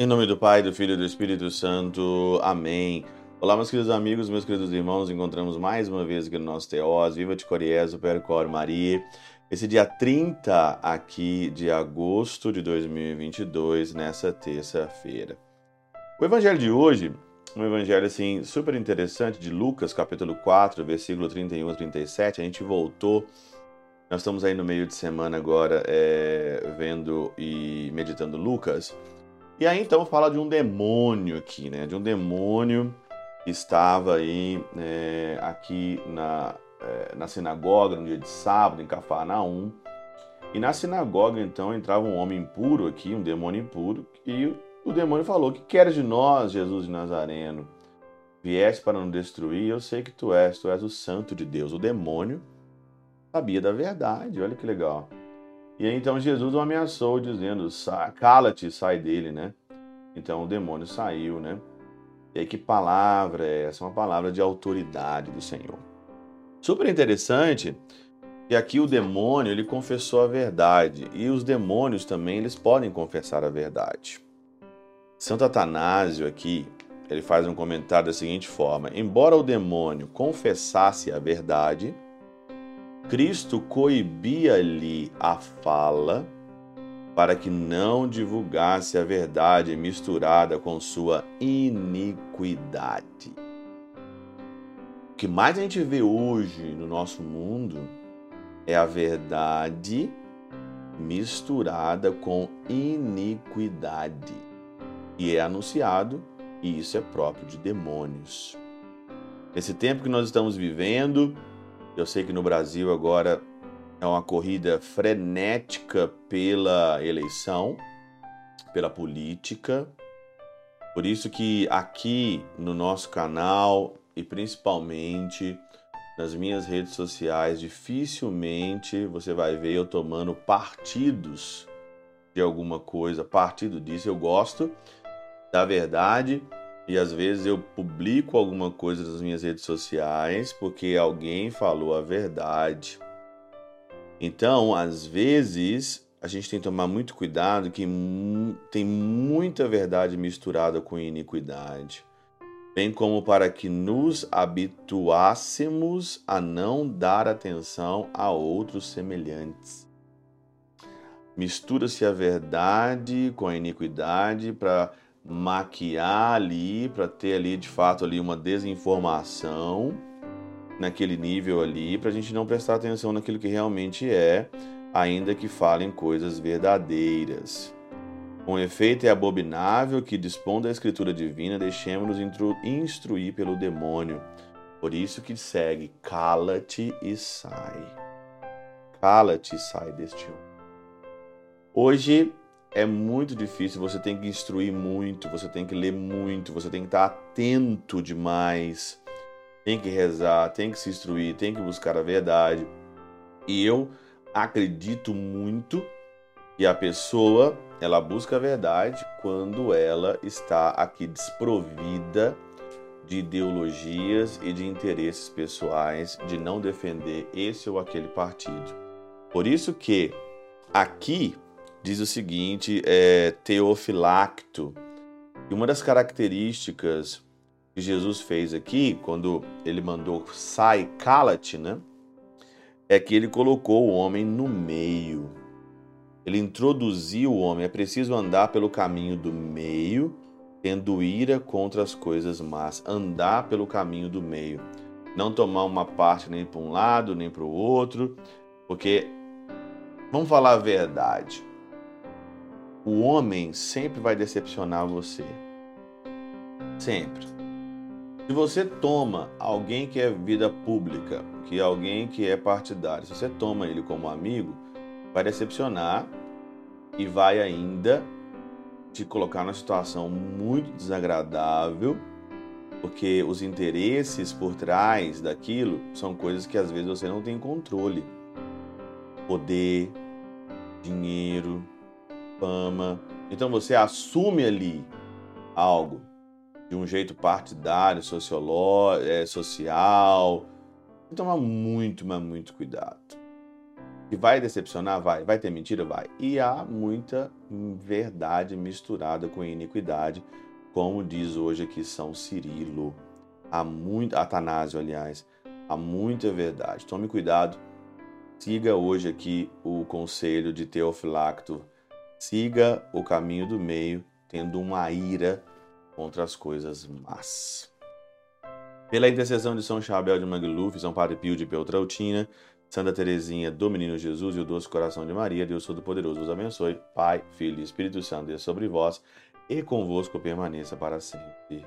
Em nome do Pai, do Filho e do Espírito Santo. Amém. Olá, meus queridos amigos, meus queridos irmãos. Encontramos mais uma vez aqui no nosso Teós. Viva de Coriés, Percor Maria. Esse dia 30 aqui de agosto de 2022, nessa terça-feira. O evangelho de hoje, um evangelho assim super interessante de Lucas, capítulo 4, versículo 31 a 37. A gente voltou nós estamos aí no meio de semana agora é, vendo e meditando Lucas. E aí então fala de um demônio aqui, né? De um demônio que estava aí é, aqui na, é, na sinagoga no dia de sábado, em Cafarnaum. E na sinagoga então entrava um homem impuro aqui, um demônio impuro, e o demônio falou: Que queres de nós, Jesus de Nazareno? Vieste para nos destruir, eu sei que tu és, tu és o santo de Deus. O demônio sabia da verdade, olha que legal. E aí, então Jesus o ameaçou, dizendo: Cala-te, sai dele, né? Então o demônio saiu, né? E aí, que palavra é essa? Uma palavra de autoridade do Senhor. Super interessante que aqui o demônio ele confessou a verdade e os demônios também eles podem confessar a verdade. Santo Atanásio aqui ele faz um comentário da seguinte forma: embora o demônio confessasse a verdade, Cristo coibia-lhe a fala para que não divulgasse a verdade misturada com sua iniquidade. O que mais a gente vê hoje no nosso mundo é a verdade misturada com iniquidade. E é anunciado, e isso é próprio de demônios. Nesse tempo que nós estamos vivendo, eu sei que no Brasil agora é uma corrida frenética pela eleição, pela política. Por isso que aqui no nosso canal e principalmente nas minhas redes sociais, dificilmente você vai ver eu tomando partidos de alguma coisa, partido disso. Eu gosto da verdade e às vezes eu publico alguma coisa nas minhas redes sociais porque alguém falou a verdade. Então, às vezes, a gente tem que tomar muito cuidado que tem muita verdade misturada com iniquidade, bem como para que nos habituássemos a não dar atenção a outros semelhantes. Mistura-se a verdade com a iniquidade para maquiar ali, para ter ali de fato ali uma desinformação naquele nível ali, para a gente não prestar atenção naquilo que realmente é, ainda que falem coisas verdadeiras. Com efeito, é abominável que, dispondo da Escritura Divina, deixemos-nos instruir pelo demônio. Por isso que segue, cala-te e sai. Cala-te e sai deste homem. Hoje é muito difícil, você tem que instruir muito, você tem que ler muito, você tem que estar atento demais, tem que rezar, tem que se instruir, tem que buscar a verdade. E eu acredito muito que a pessoa ela busca a verdade quando ela está aqui desprovida de ideologias e de interesses pessoais, de não defender esse ou aquele partido. Por isso que aqui diz o seguinte, é, Teofilacto, e uma das características que Jesus fez aqui, quando ele mandou sai, cala-te, né? É que ele colocou o homem no meio. Ele introduziu o homem. É preciso andar pelo caminho do meio, tendo ira contra as coisas más. Andar pelo caminho do meio. Não tomar uma parte nem para um lado, nem para o outro. Porque, vamos falar a verdade o homem sempre vai decepcionar você. Sempre. Se você toma alguém que é vida pública, que é alguém que é partidário, se você toma ele como amigo, vai decepcionar e vai ainda te colocar numa situação muito desagradável, porque os interesses por trás daquilo são coisas que às vezes você não tem controle. Poder, dinheiro, fama. Então você assume ali algo de um jeito partidário, é, social, Então, tomar muito, mas muito cuidado. E vai decepcionar? Vai. Vai ter mentira? Vai. E há muita verdade misturada com iniquidade, como diz hoje aqui São Cirilo. Há muito, Atanásio, aliás, há muita verdade. Tome cuidado. Siga hoje aqui o conselho de Teofilacto. Siga o caminho do meio, tendo uma ira contra as coisas más. Pela intercessão de São Chabel de Mangluf, São Padre Pio de Peltrautina, Santa Teresinha do Menino Jesus e o Doce Coração de Maria, Deus Todo-Poderoso vos abençoe. Pai, Filho e Espírito Santo, Deus sobre vós e convosco permaneça para sempre.